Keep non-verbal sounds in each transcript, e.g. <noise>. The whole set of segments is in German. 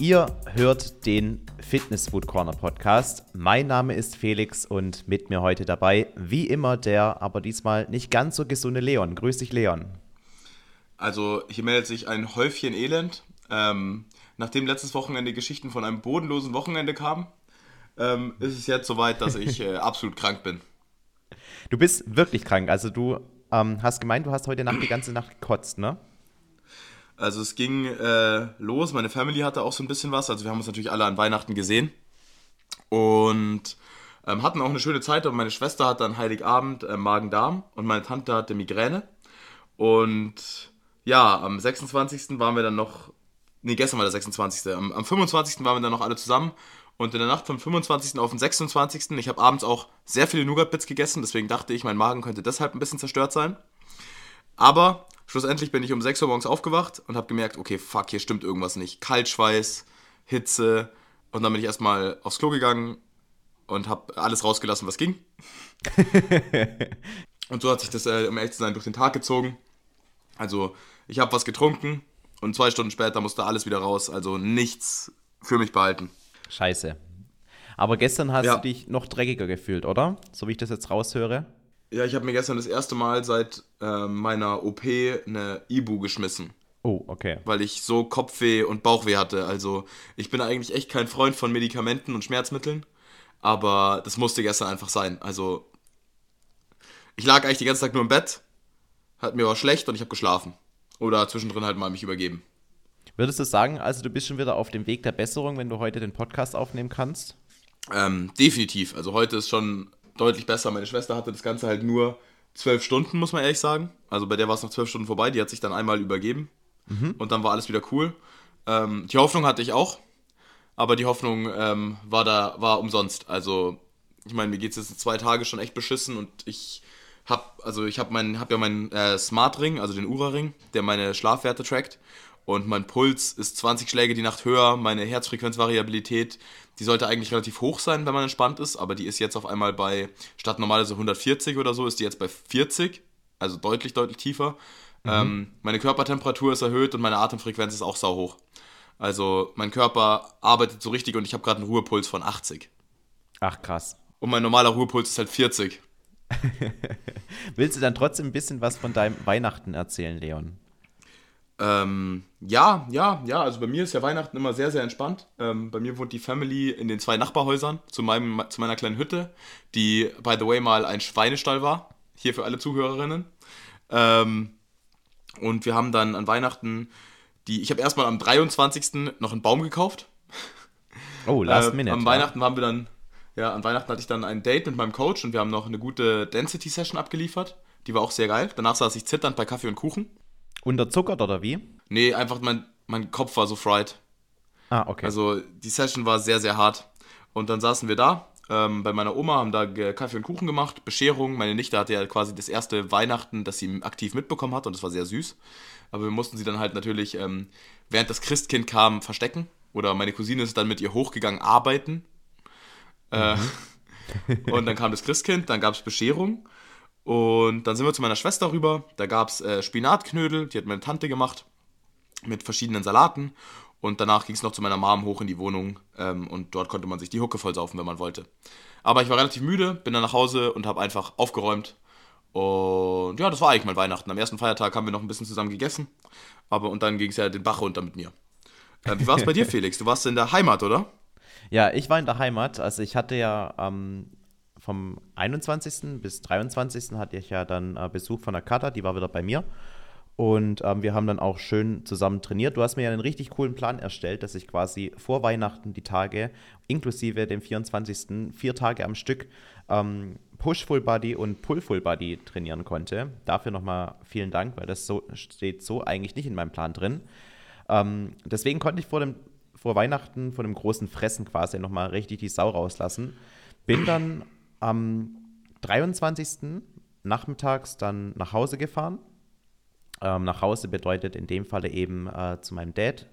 Ihr hört den Fitness Food Corner Podcast. Mein Name ist Felix und mit mir heute dabei, wie immer, der aber diesmal nicht ganz so gesunde Leon. Grüß dich, Leon. Also, hier meldet sich ein Häufchen Elend. Ähm, nachdem letztes Wochenende Geschichten von einem bodenlosen Wochenende kamen, ähm, ist es jetzt soweit, dass ich äh, <laughs> absolut krank bin. Du bist wirklich krank. Also, du ähm, hast gemeint, du hast heute Nacht die ganze Nacht gekotzt, ne? Also es ging äh, los, meine Family hatte auch so ein bisschen was, also wir haben uns natürlich alle an Weihnachten gesehen und ähm, hatten auch eine schöne Zeit und meine Schwester hatte an Heiligabend äh, Magen-Darm und meine Tante hatte Migräne und ja, am 26. waren wir dann noch, nee, gestern war der 26. Am, am 25. waren wir dann noch alle zusammen und in der Nacht vom 25. auf den 26. Ich habe abends auch sehr viele Nougat-Bits gegessen, deswegen dachte ich, mein Magen könnte deshalb ein bisschen zerstört sein. Aber Schlussendlich bin ich um 6 Uhr morgens aufgewacht und habe gemerkt, okay, fuck, hier stimmt irgendwas nicht. Kaltschweiß, Hitze und dann bin ich erstmal aufs Klo gegangen und habe alles rausgelassen, was ging. <laughs> und so hat sich das, äh, um ehrlich zu sein, durch den Tag gezogen. Also ich habe was getrunken und zwei Stunden später musste alles wieder raus. Also nichts für mich behalten. Scheiße. Aber gestern hast ja. du dich noch dreckiger gefühlt, oder? So wie ich das jetzt raushöre. Ja, ich habe mir gestern das erste Mal seit äh, meiner OP eine Ibu geschmissen. Oh, okay. Weil ich so Kopfweh und Bauchweh hatte. Also ich bin eigentlich echt kein Freund von Medikamenten und Schmerzmitteln. Aber das musste gestern einfach sein. Also ich lag eigentlich den ganzen Tag nur im Bett, hat mir war schlecht und ich habe geschlafen. Oder zwischendrin halt mal mich übergeben. Würdest du sagen, also du bist schon wieder auf dem Weg der Besserung, wenn du heute den Podcast aufnehmen kannst? Ähm, definitiv. Also heute ist schon deutlich besser. Meine Schwester hatte das Ganze halt nur zwölf Stunden, muss man ehrlich sagen. Also bei der war es noch zwölf Stunden vorbei. Die hat sich dann einmal übergeben mhm. und dann war alles wieder cool. Ähm, die Hoffnung hatte ich auch, aber die Hoffnung ähm, war da war umsonst. Also ich meine, mir geht es jetzt zwei Tage schon echt beschissen und ich habe also ich habe mein habe ja meinen äh, Smart Ring, also den Ura Ring, der meine Schlafwerte trackt und mein Puls ist 20 Schläge die Nacht höher, meine Herzfrequenzvariabilität, die sollte eigentlich relativ hoch sein, wenn man entspannt ist, aber die ist jetzt auf einmal bei, statt normalerweise 140 oder so, ist die jetzt bei 40, also deutlich, deutlich tiefer. Mhm. Ähm, meine Körpertemperatur ist erhöht und meine Atemfrequenz ist auch sau hoch. Also mein Körper arbeitet so richtig und ich habe gerade einen Ruhepuls von 80. Ach krass. Und mein normaler Ruhepuls ist halt 40. <laughs> Willst du dann trotzdem ein bisschen was von deinem Weihnachten erzählen, Leon? Ähm, ja, ja, ja, also bei mir ist ja Weihnachten immer sehr, sehr entspannt. Ähm, bei mir wohnt die Family in den zwei Nachbarhäusern zu, meinem, zu meiner kleinen Hütte, die, by the way, mal ein Schweinestall war. Hier für alle Zuhörerinnen. Ähm, und wir haben dann an Weihnachten die, ich habe erstmal am 23. noch einen Baum gekauft. Oh, last äh, minute. Am ja. Weihnachten waren wir dann, ja, an Weihnachten hatte ich dann ein Date mit meinem Coach und wir haben noch eine gute Density-Session abgeliefert. Die war auch sehr geil. Danach saß ich zitternd bei Kaffee und Kuchen. Unterzuckert oder wie? Nee, einfach mein, mein Kopf war so fried. Ah, okay. Also die Session war sehr, sehr hart. Und dann saßen wir da ähm, bei meiner Oma, haben da Kaffee und Kuchen gemacht, Bescherung. Meine Nichte hatte ja quasi das erste Weihnachten, das sie aktiv mitbekommen hat und das war sehr süß. Aber wir mussten sie dann halt natürlich, ähm, während das Christkind kam, verstecken. Oder meine Cousine ist dann mit ihr hochgegangen, arbeiten. Äh, mhm. <laughs> und dann kam das Christkind, dann gab es Bescherung. Und dann sind wir zu meiner Schwester rüber. Da gab es äh, Spinatknödel, die hat meine Tante gemacht, mit verschiedenen Salaten. Und danach ging es noch zu meiner Mom hoch in die Wohnung ähm, und dort konnte man sich die Hucke voll saufen, wenn man wollte. Aber ich war relativ müde, bin dann nach Hause und habe einfach aufgeräumt. Und ja, das war eigentlich mein Weihnachten. Am ersten Feiertag haben wir noch ein bisschen zusammen gegessen. Aber und dann ging es ja den Bach runter mit mir. Äh, wie war es bei dir, <laughs> Felix? Du warst in der Heimat, oder? Ja, ich war in der Heimat. Also ich hatte ja ähm, vom 21. bis 23. hatte ich ja dann äh, Besuch von der Kata, die war wieder bei mir. Und ähm, wir haben dann auch schön zusammen trainiert. Du hast mir ja einen richtig coolen Plan erstellt, dass ich quasi vor Weihnachten die Tage, inklusive dem 24. vier Tage am Stück ähm, Push Full Body und Pull Full Body trainieren konnte. Dafür nochmal vielen Dank, weil das so, steht so eigentlich nicht in meinem Plan drin. Ähm, deswegen konnte ich vor, dem, vor Weihnachten, vor dem großen Fressen quasi nochmal richtig die Sau rauslassen. Bin dann am 23. nachmittags dann nach Hause gefahren. Ähm, nach Hause bedeutet in dem Falle eben äh, zu meinem Dad.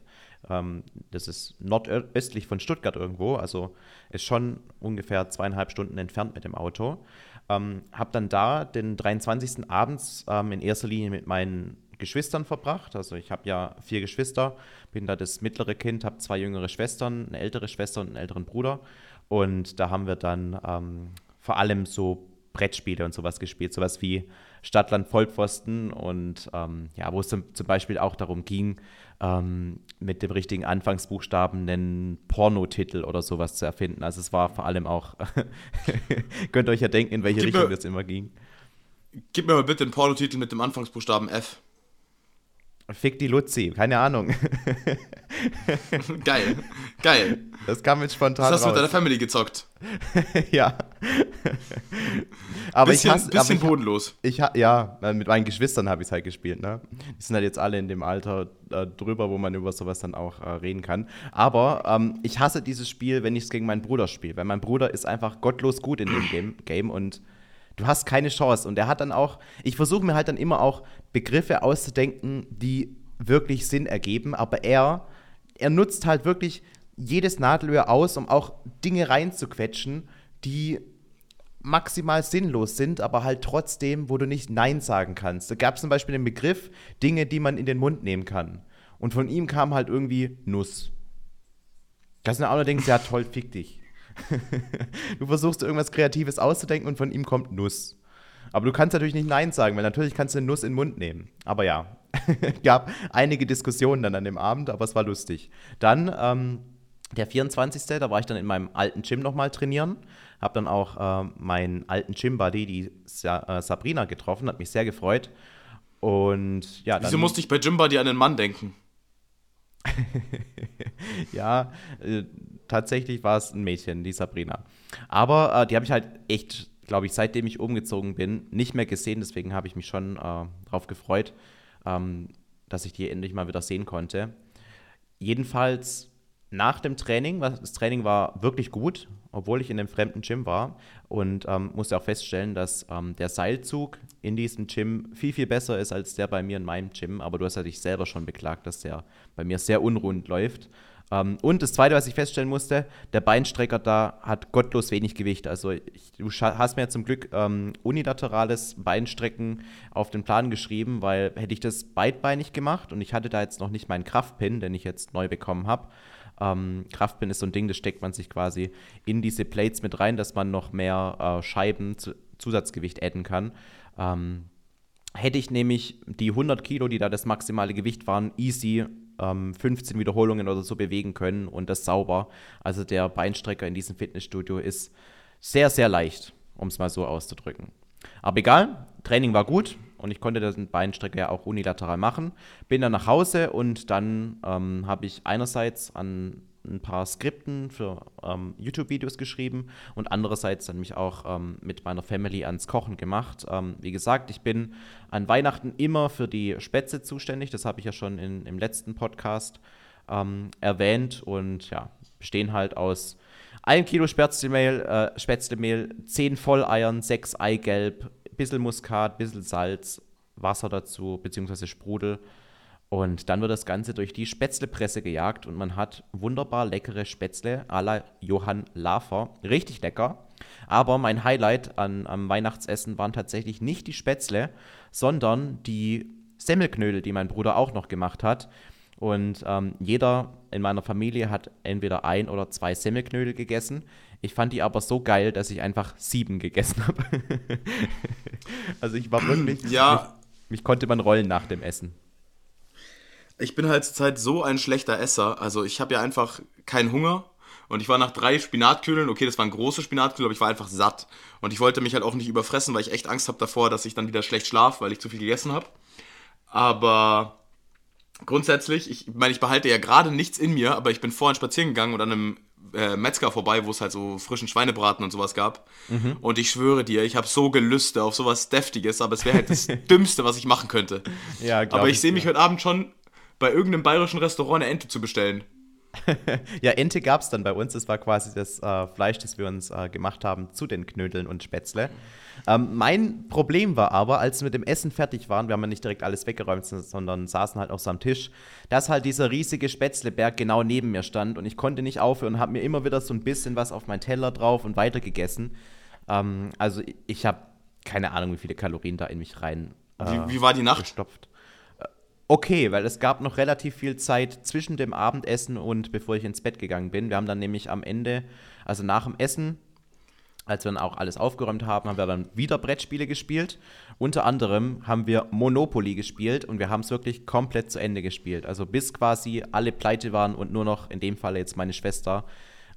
Ähm, das ist nordöstlich von Stuttgart irgendwo, also ist schon ungefähr zweieinhalb Stunden entfernt mit dem Auto. Ähm, habe dann da den 23. abends ähm, in erster Linie mit meinen Geschwistern verbracht. Also ich habe ja vier Geschwister, bin da das mittlere Kind, habe zwei jüngere Schwestern, eine ältere Schwester und einen älteren Bruder. Und da haben wir dann ähm, vor allem so Brettspiele und sowas gespielt, sowas wie Stadtland Vollpfosten und ähm, ja, wo es zum, zum, Beispiel auch darum ging, ähm, mit dem richtigen Anfangsbuchstaben einen Pornotitel oder sowas zu erfinden. Also es war vor allem auch, <laughs> könnt ihr euch ja denken, in welche Gib Richtung es immer ging. Gib mir mal bitte einen Pornotitel mit dem Anfangsbuchstaben F. Fick die Luzi, keine Ahnung. <laughs> geil, geil. Das kam jetzt spontan. Das hast du mit deiner Family gezockt. <laughs> ja. <laughs> aber bisschen, ich hasse, bisschen aber bodenlos. Ich, ich, ja, mit meinen Geschwistern habe ich es halt gespielt. Ne? Die sind halt jetzt alle in dem Alter äh, drüber, wo man über sowas dann auch äh, reden kann. Aber ähm, ich hasse dieses Spiel, wenn ich es gegen meinen Bruder spiele. Weil mein Bruder ist einfach gottlos gut in dem Game, Game und Du hast keine Chance. Und er hat dann auch, ich versuche mir halt dann immer auch Begriffe auszudenken, die wirklich Sinn ergeben, aber er, er nutzt halt wirklich jedes Nadelöhr aus, um auch Dinge reinzuquetschen, die maximal sinnlos sind, aber halt trotzdem, wo du nicht Nein sagen kannst. Da gab es zum Beispiel den Begriff Dinge, die man in den Mund nehmen kann. Und von ihm kam halt irgendwie Nuss. Das sind auch nur ja toll, fick dich. <laughs> du versuchst irgendwas Kreatives auszudenken und von ihm kommt Nuss. Aber du kannst natürlich nicht Nein sagen, weil natürlich kannst du eine Nuss in den Mund nehmen. Aber ja, <laughs> gab einige Diskussionen dann an dem Abend, aber es war lustig. Dann ähm, der 24. Da war ich dann in meinem alten Gym nochmal trainieren. Hab dann auch äh, meinen alten Gym-Buddy, die Sa äh, Sabrina, getroffen. Hat mich sehr gefreut. Und ja, Wieso musste ich bei Gym-Buddy an den Mann denken? <laughs> ja, äh, tatsächlich war es ein Mädchen, die Sabrina. Aber äh, die habe ich halt echt, glaube ich, seitdem ich umgezogen bin, nicht mehr gesehen. Deswegen habe ich mich schon äh, darauf gefreut, ähm, dass ich die endlich mal wieder sehen konnte. Jedenfalls nach dem Training, das Training war wirklich gut, obwohl ich in einem fremden Gym war und ähm, musste auch feststellen, dass ähm, der Seilzug in diesem Gym viel, viel besser ist als der bei mir in meinem Gym. Aber du hast ja dich selber schon beklagt, dass der bei mir sehr unrund läuft. Ähm, und das Zweite, was ich feststellen musste, der Beinstrecker da hat gottlos wenig Gewicht. Also ich, du hast mir zum Glück ähm, unilaterales Beinstrecken auf den Plan geschrieben, weil hätte ich das beidbeinig gemacht und ich hatte da jetzt noch nicht meinen Kraftpin, den ich jetzt neu bekommen habe. Ähm, Kraftpin ist so ein Ding, das steckt man sich quasi in diese Plates mit rein, dass man noch mehr äh, Scheiben zu, Zusatzgewicht adden kann. Ähm, hätte ich nämlich die 100 Kilo, die da das maximale Gewicht waren, easy ähm, 15 Wiederholungen oder so bewegen können und das sauber. Also der Beinstrecker in diesem Fitnessstudio ist sehr, sehr leicht, um es mal so auszudrücken. Aber egal, Training war gut und ich konnte den Beinstrecker ja auch unilateral machen. Bin dann nach Hause und dann ähm, habe ich einerseits an ein paar Skripten für ähm, YouTube-Videos geschrieben und andererseits dann mich auch ähm, mit meiner Family ans Kochen gemacht. Ähm, wie gesagt, ich bin an Weihnachten immer für die Spätzle zuständig. Das habe ich ja schon in, im letzten Podcast ähm, erwähnt und ja, bestehen halt aus einem Kilo Spätzlemehl, äh, Spätzlemehl 10 Volleiern, 6 Eigelb, bisschen Muskat, bisschen Salz, Wasser dazu, beziehungsweise Sprudel und dann wird das Ganze durch die Spätzlepresse gejagt und man hat wunderbar leckere Spätzle à la Johann Lafer. Richtig lecker. Aber mein Highlight an, am Weihnachtsessen waren tatsächlich nicht die Spätzle, sondern die Semmelknödel, die mein Bruder auch noch gemacht hat. Und ähm, jeder in meiner Familie hat entweder ein oder zwei Semmelknödel gegessen. Ich fand die aber so geil, dass ich einfach sieben gegessen habe. <laughs> also ich war wirklich. Ja. Mich, mich konnte man rollen nach dem Essen. Ich bin halt zurzeit so ein schlechter Esser. Also ich habe ja einfach keinen Hunger. Und ich war nach drei Spinatkühlen, okay, das waren große Spinatkühlen, aber ich war einfach satt. Und ich wollte mich halt auch nicht überfressen, weil ich echt Angst habe davor, dass ich dann wieder schlecht schlafe, weil ich zu viel gegessen habe. Aber grundsätzlich, ich meine, ich behalte ja gerade nichts in mir, aber ich bin vorhin spazieren gegangen und an einem äh, Metzger vorbei, wo es halt so frischen Schweinebraten und sowas gab. Mhm. Und ich schwöre dir, ich habe so Gelüste auf sowas Deftiges, aber es wäre halt das <laughs> Dümmste, was ich machen könnte. Ja, aber ich sehe mich ja. heute Abend schon bei irgendeinem bayerischen Restaurant eine Ente zu bestellen. <laughs> ja, Ente gab es dann bei uns. Das war quasi das äh, Fleisch, das wir uns äh, gemacht haben zu den Knödeln und Spätzle. Ähm, mein Problem war aber, als wir mit dem Essen fertig waren, wir haben ja nicht direkt alles weggeräumt, sondern saßen halt auch so am Tisch, dass halt dieser riesige Spätzleberg genau neben mir stand und ich konnte nicht aufhören und habe mir immer wieder so ein bisschen was auf meinen Teller drauf und weiter gegessen. Ähm, also ich habe keine Ahnung, wie viele Kalorien da in mich rein. Äh, wie, wie, war die Nacht? Gestopft. Okay, weil es gab noch relativ viel Zeit zwischen dem Abendessen und bevor ich ins Bett gegangen bin. Wir haben dann nämlich am Ende, also nach dem Essen, als wir dann auch alles aufgeräumt haben, haben wir dann wieder Brettspiele gespielt. Unter anderem haben wir Monopoly gespielt und wir haben es wirklich komplett zu Ende gespielt. Also bis quasi alle pleite waren und nur noch, in dem Fall jetzt meine Schwester,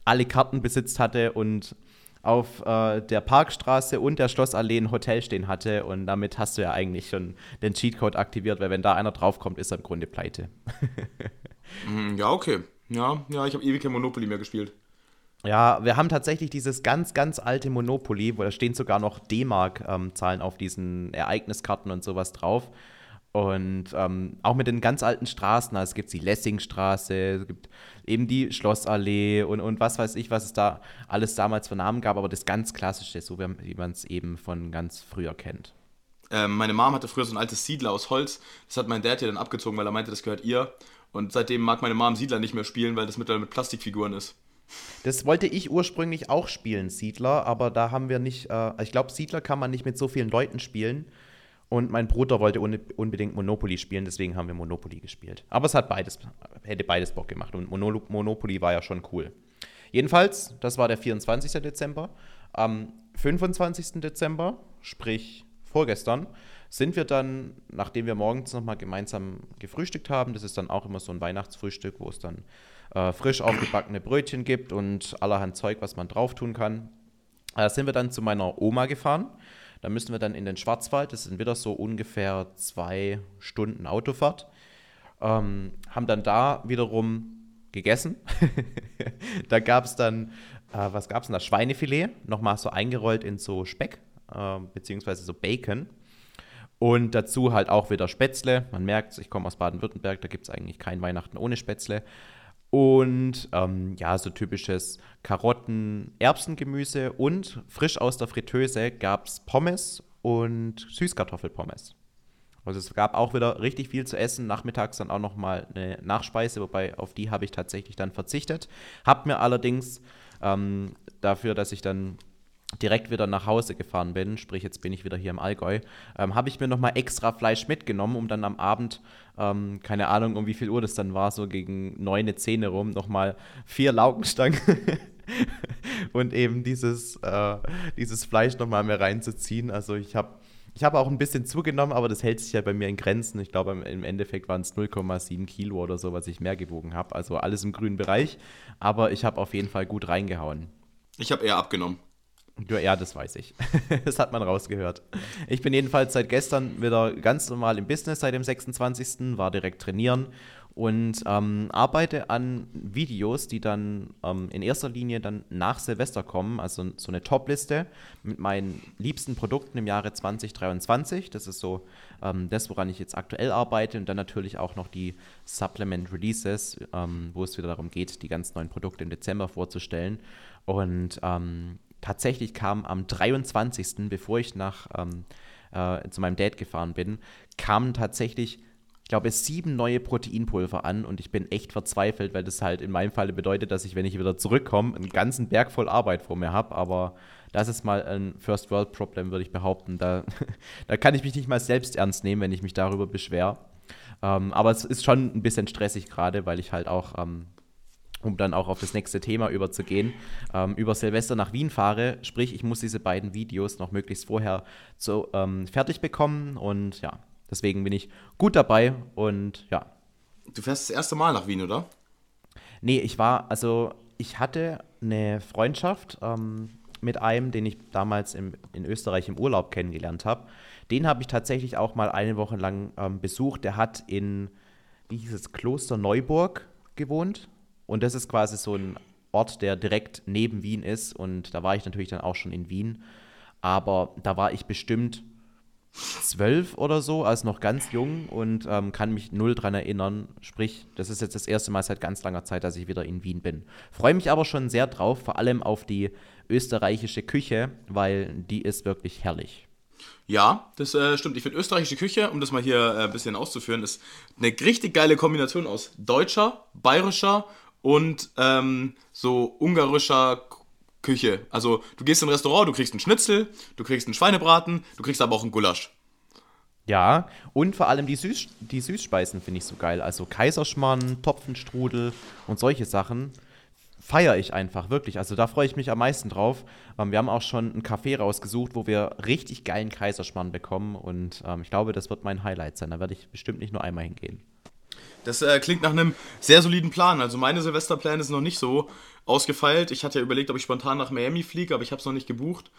alle Karten besitzt hatte und auf äh, der Parkstraße und der Schlossallee ein Hotel stehen hatte. Und damit hast du ja eigentlich schon den Cheatcode aktiviert, weil wenn da einer draufkommt, ist er im Grunde pleite. <laughs> Mm, ja, okay. Ja, ja, ich habe ewig kein Monopoly mehr gespielt. Ja, wir haben tatsächlich dieses ganz, ganz alte Monopoly, wo da stehen sogar noch D-Mark-Zahlen ähm, auf diesen Ereigniskarten und sowas drauf. Und ähm, auch mit den ganz alten Straßen, also es gibt die Lessingstraße, es gibt eben die Schlossallee und, und was weiß ich, was es da alles damals für Namen gab, aber das ganz Klassische, so wie man es eben von ganz früher kennt. Ähm, meine Mom hatte früher so ein altes Siedler aus Holz, das hat mein Dad ja dann abgezogen, weil er meinte, das gehört ihr. Und seitdem mag meine Mom Siedler nicht mehr spielen, weil das mittlerweile mit Plastikfiguren ist. Das wollte ich ursprünglich auch spielen, Siedler, aber da haben wir nicht, äh, ich glaube, Siedler kann man nicht mit so vielen Leuten spielen. Und mein Bruder wollte unbedingt Monopoly spielen, deswegen haben wir Monopoly gespielt. Aber es hat beides, hätte beides Bock gemacht und Monopoly war ja schon cool. Jedenfalls, das war der 24. Dezember. Am 25. Dezember, sprich vorgestern, sind wir dann, nachdem wir morgens nochmal gemeinsam gefrühstückt haben, das ist dann auch immer so ein Weihnachtsfrühstück, wo es dann äh, frisch aufgebackene Brötchen gibt und allerhand Zeug, was man drauf tun kann, äh, sind wir dann zu meiner Oma gefahren. Da müssen wir dann in den Schwarzwald, das sind wieder so ungefähr zwei Stunden Autofahrt. Ähm, haben dann da wiederum gegessen. <laughs> da gab es dann, äh, was gab es denn da? Schweinefilet, nochmal so eingerollt in so Speck, äh, beziehungsweise so Bacon. Und dazu halt auch wieder Spätzle. Man merkt, ich komme aus Baden-Württemberg, da gibt es eigentlich kein Weihnachten ohne Spätzle. Und ähm, ja, so typisches Karotten, Erbsengemüse und frisch aus der Fritteuse gab es Pommes und Süßkartoffelpommes. Also es gab auch wieder richtig viel zu essen. Nachmittags dann auch nochmal eine Nachspeise, wobei auf die habe ich tatsächlich dann verzichtet. Hab mir allerdings ähm, dafür, dass ich dann direkt wieder nach Hause gefahren bin, sprich jetzt bin ich wieder hier im Allgäu, ähm, habe ich mir nochmal extra Fleisch mitgenommen, um dann am Abend, ähm, keine Ahnung, um wie viel Uhr das dann war, so gegen neun, zehn rum, nochmal vier Laugenstangen <laughs> und eben dieses, äh, dieses Fleisch nochmal mehr reinzuziehen. Also ich habe ich habe auch ein bisschen zugenommen, aber das hält sich ja bei mir in Grenzen. Ich glaube, im Endeffekt waren es 0,7 Kilo oder so, was ich mehr gewogen habe. Also alles im grünen Bereich. Aber ich habe auf jeden Fall gut reingehauen. Ich habe eher abgenommen. Ja, das weiß ich. <laughs> das hat man rausgehört. Ich bin jedenfalls seit gestern wieder ganz normal im Business, seit dem 26. war direkt trainieren und ähm, arbeite an Videos, die dann ähm, in erster Linie dann nach Silvester kommen, also so eine Top-Liste mit meinen liebsten Produkten im Jahre 2023. Das ist so ähm, das, woran ich jetzt aktuell arbeite und dann natürlich auch noch die Supplement Releases, ähm, wo es wieder darum geht, die ganz neuen Produkte im Dezember vorzustellen. Und ähm, tatsächlich kam am 23., bevor ich nach, ähm, äh, zu meinem Dad gefahren bin, kamen tatsächlich, ich glaube, sieben neue Proteinpulver an und ich bin echt verzweifelt, weil das halt in meinem Falle bedeutet, dass ich, wenn ich wieder zurückkomme, einen ganzen Berg voll Arbeit vor mir habe. Aber das ist mal ein First World Problem, würde ich behaupten. Da, <laughs> da kann ich mich nicht mal selbst ernst nehmen, wenn ich mich darüber beschwere. Ähm, aber es ist schon ein bisschen stressig gerade, weil ich halt auch ähm, um dann auch auf das nächste Thema überzugehen, ähm, über Silvester nach Wien fahre. Sprich, ich muss diese beiden Videos noch möglichst vorher so ähm, fertig bekommen und ja, deswegen bin ich gut dabei und ja. Du fährst das erste Mal nach Wien, oder? Nee, ich war, also ich hatte eine Freundschaft ähm, mit einem, den ich damals im, in Österreich im Urlaub kennengelernt habe. Den habe ich tatsächlich auch mal eine Woche lang ähm, besucht. Der hat in, wie hieß es, Kloster Neuburg gewohnt und das ist quasi so ein Ort, der direkt neben Wien ist. Und da war ich natürlich dann auch schon in Wien. Aber da war ich bestimmt zwölf oder so, als noch ganz jung und ähm, kann mich null dran erinnern. Sprich, das ist jetzt das erste Mal seit ganz langer Zeit, dass ich wieder in Wien bin. Freue mich aber schon sehr drauf, vor allem auf die österreichische Küche, weil die ist wirklich herrlich. Ja, das äh, stimmt. Ich finde österreichische Küche, um das mal hier äh, ein bisschen auszuführen, ist eine richtig geile Kombination aus deutscher, bayerischer und ähm, so ungarischer Küche. Also du gehst ein Restaurant, du kriegst einen Schnitzel, du kriegst einen Schweinebraten, du kriegst aber auch einen Gulasch. Ja, und vor allem die, Süß die Süßspeisen finde ich so geil. Also Kaiserschmarrn, Topfenstrudel und solche Sachen feiere ich einfach, wirklich. Also da freue ich mich am meisten drauf. Ähm, wir haben auch schon einen Café rausgesucht, wo wir richtig geilen Kaiserschmarrn bekommen und ähm, ich glaube, das wird mein Highlight sein. Da werde ich bestimmt nicht nur einmal hingehen. Das äh, klingt nach einem sehr soliden Plan. Also meine Silvesterpläne sind noch nicht so ausgefeilt. Ich hatte ja überlegt, ob ich spontan nach Miami fliege, aber ich habe es noch nicht gebucht.